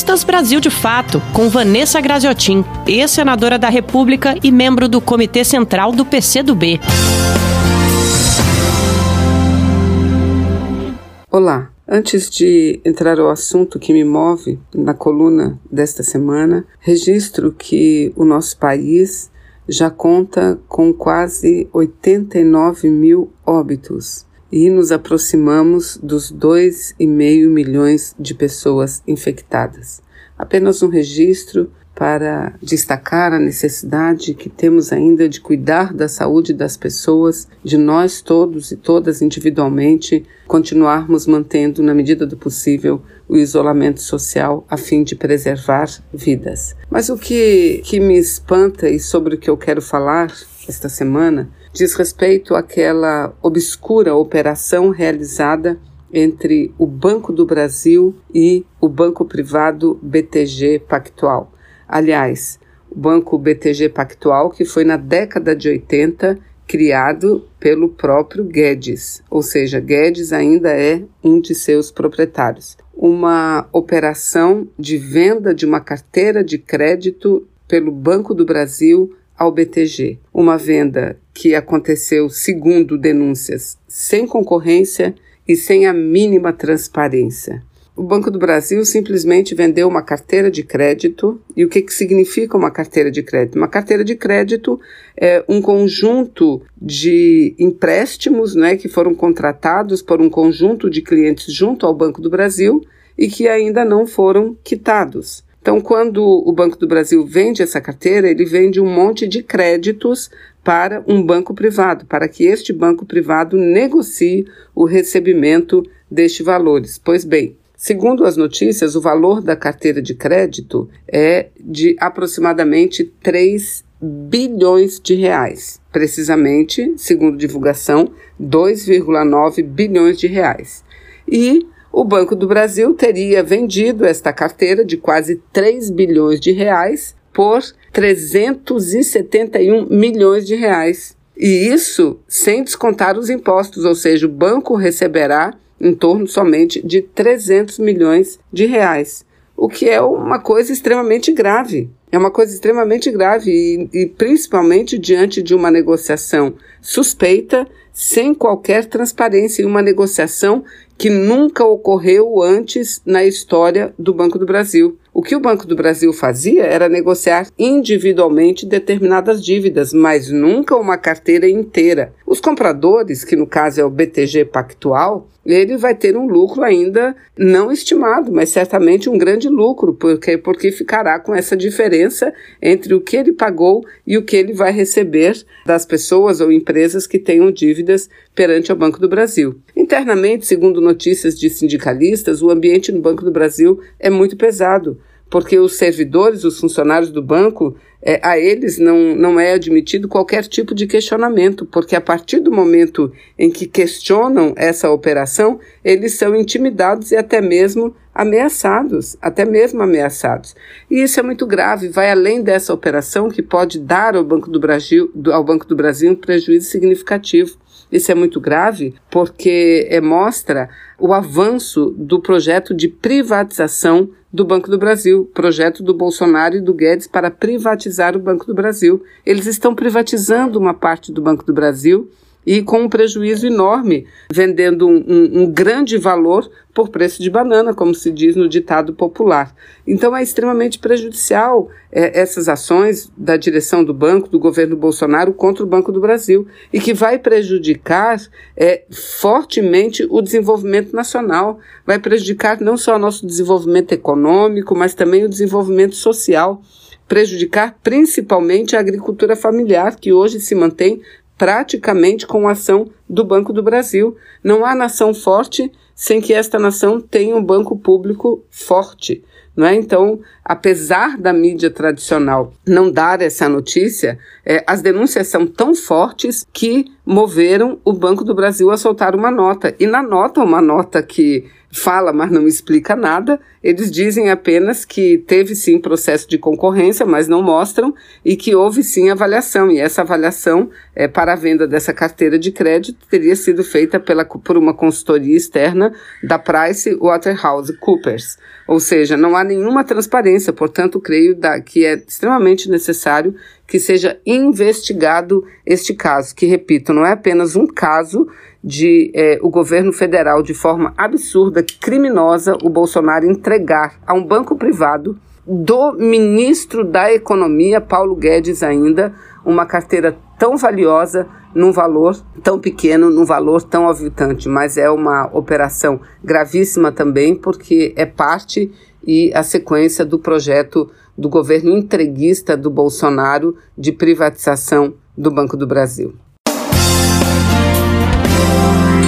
Entrevistas Brasil de Fato, com Vanessa Graziotin, ex-senadora da República e membro do Comitê Central do PCdoB. Olá, Antes de entrar ao assunto que me move na coluna desta semana, registro que o nosso país já conta com quase 89 mil óbitos e nos aproximamos dos 2,5 milhões de pessoas infectadas. Apenas um registro para destacar a necessidade que temos ainda de cuidar da saúde das pessoas, de nós todos e todas individualmente continuarmos mantendo, na medida do possível, o isolamento social a fim de preservar vidas. Mas o que, que me espanta e sobre o que eu quero falar esta semana diz respeito àquela obscura operação realizada entre o Banco do Brasil e o banco privado BTG Pactual. Aliás, o Banco BTG Pactual, que foi na década de 80 criado pelo próprio Guedes, ou seja, Guedes ainda é um de seus proprietários. Uma operação de venda de uma carteira de crédito pelo Banco do Brasil ao BTG. Uma venda que aconteceu, segundo denúncias, sem concorrência e sem a mínima transparência. O Banco do Brasil simplesmente vendeu uma carteira de crédito. E o que, que significa uma carteira de crédito? Uma carteira de crédito é um conjunto de empréstimos né, que foram contratados por um conjunto de clientes junto ao Banco do Brasil e que ainda não foram quitados. Então, quando o Banco do Brasil vende essa carteira, ele vende um monte de créditos para um banco privado, para que este banco privado negocie o recebimento destes valores. Pois bem, Segundo as notícias, o valor da carteira de crédito é de aproximadamente 3 bilhões de reais. Precisamente, segundo divulgação, 2,9 bilhões de reais. E o Banco do Brasil teria vendido esta carteira de quase 3 bilhões de reais por 371 milhões de reais. E isso sem descontar os impostos, ou seja, o banco receberá em torno somente de 300 milhões de reais, o que é uma coisa extremamente grave. É uma coisa extremamente grave e, e principalmente diante de uma negociação suspeita, sem qualquer transparência, e uma negociação que nunca ocorreu antes na história do Banco do Brasil. O que o Banco do Brasil fazia era negociar individualmente determinadas dívidas, mas nunca uma carteira inteira. Os compradores, que no caso é o BTG Pactual, ele vai ter um lucro ainda não estimado, mas certamente um grande lucro, porque, porque ficará com essa diferença entre o que ele pagou e o que ele vai receber das pessoas ou empresas que tenham dívidas perante o Banco do Brasil. Internamente, segundo notícias de sindicalistas, o ambiente no Banco do Brasil é muito pesado porque os servidores, os funcionários do banco, é, a eles não, não é admitido qualquer tipo de questionamento, porque a partir do momento em que questionam essa operação, eles são intimidados e até mesmo ameaçados, até mesmo ameaçados. E isso é muito grave, vai além dessa operação que pode dar ao Banco do Brasil, ao Banco do Brasil um prejuízo significativo. Isso é muito grave porque é, mostra o avanço do projeto de privatização do Banco do Brasil, projeto do Bolsonaro e do Guedes para privatizar o Banco do Brasil. Eles estão privatizando uma parte do Banco do Brasil e com um prejuízo enorme, vendendo um, um, um, grande valor por preço de banana, como se diz no ditado popular. Então é extremamente prejudicial é, essas ações da direção do banco, do governo Bolsonaro contra o Banco do Brasil, e que vai prejudicar é, fortemente o desenvolvimento nacional, vai prejudicar não só o nosso desenvolvimento econômico, mas também o desenvolvimento social prejudicar principalmente a agricultura familiar, que hoje se mantém praticamente com a ação do Banco do Brasil. Não há nação forte sem que esta nação tenha um banco público forte. Não é? Então, apesar da mídia tradicional não dar essa notícia, é, as denúncias são tão fortes que moveram o Banco do Brasil a soltar uma nota. E na nota, uma nota que fala, mas não explica nada. Eles dizem apenas que teve sim processo de concorrência, mas não mostram, e que houve sim avaliação. E essa avaliação é, para a venda dessa carteira de crédito teria sido feita pela, por uma consultoria externa da Price Waterhouse Coopers. Ou seja, não há nenhuma transparência, portanto, creio da, que é extremamente necessário que seja investigado este caso, que, repito, não é apenas um caso de é, o governo federal, de forma absurda, criminosa, o Bolsonaro entregar a um banco privado do ministro da Economia, Paulo Guedes, ainda, uma carteira tão valiosa num valor tão pequeno, num valor tão aviltante, mas é uma operação gravíssima também, porque é parte e a sequência do projeto do governo entreguista do Bolsonaro de privatização do Banco do Brasil.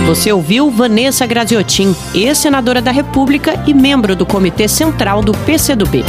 Você ouviu Vanessa Graziotin, ex-senadora da República e membro do Comitê Central do PCdoB.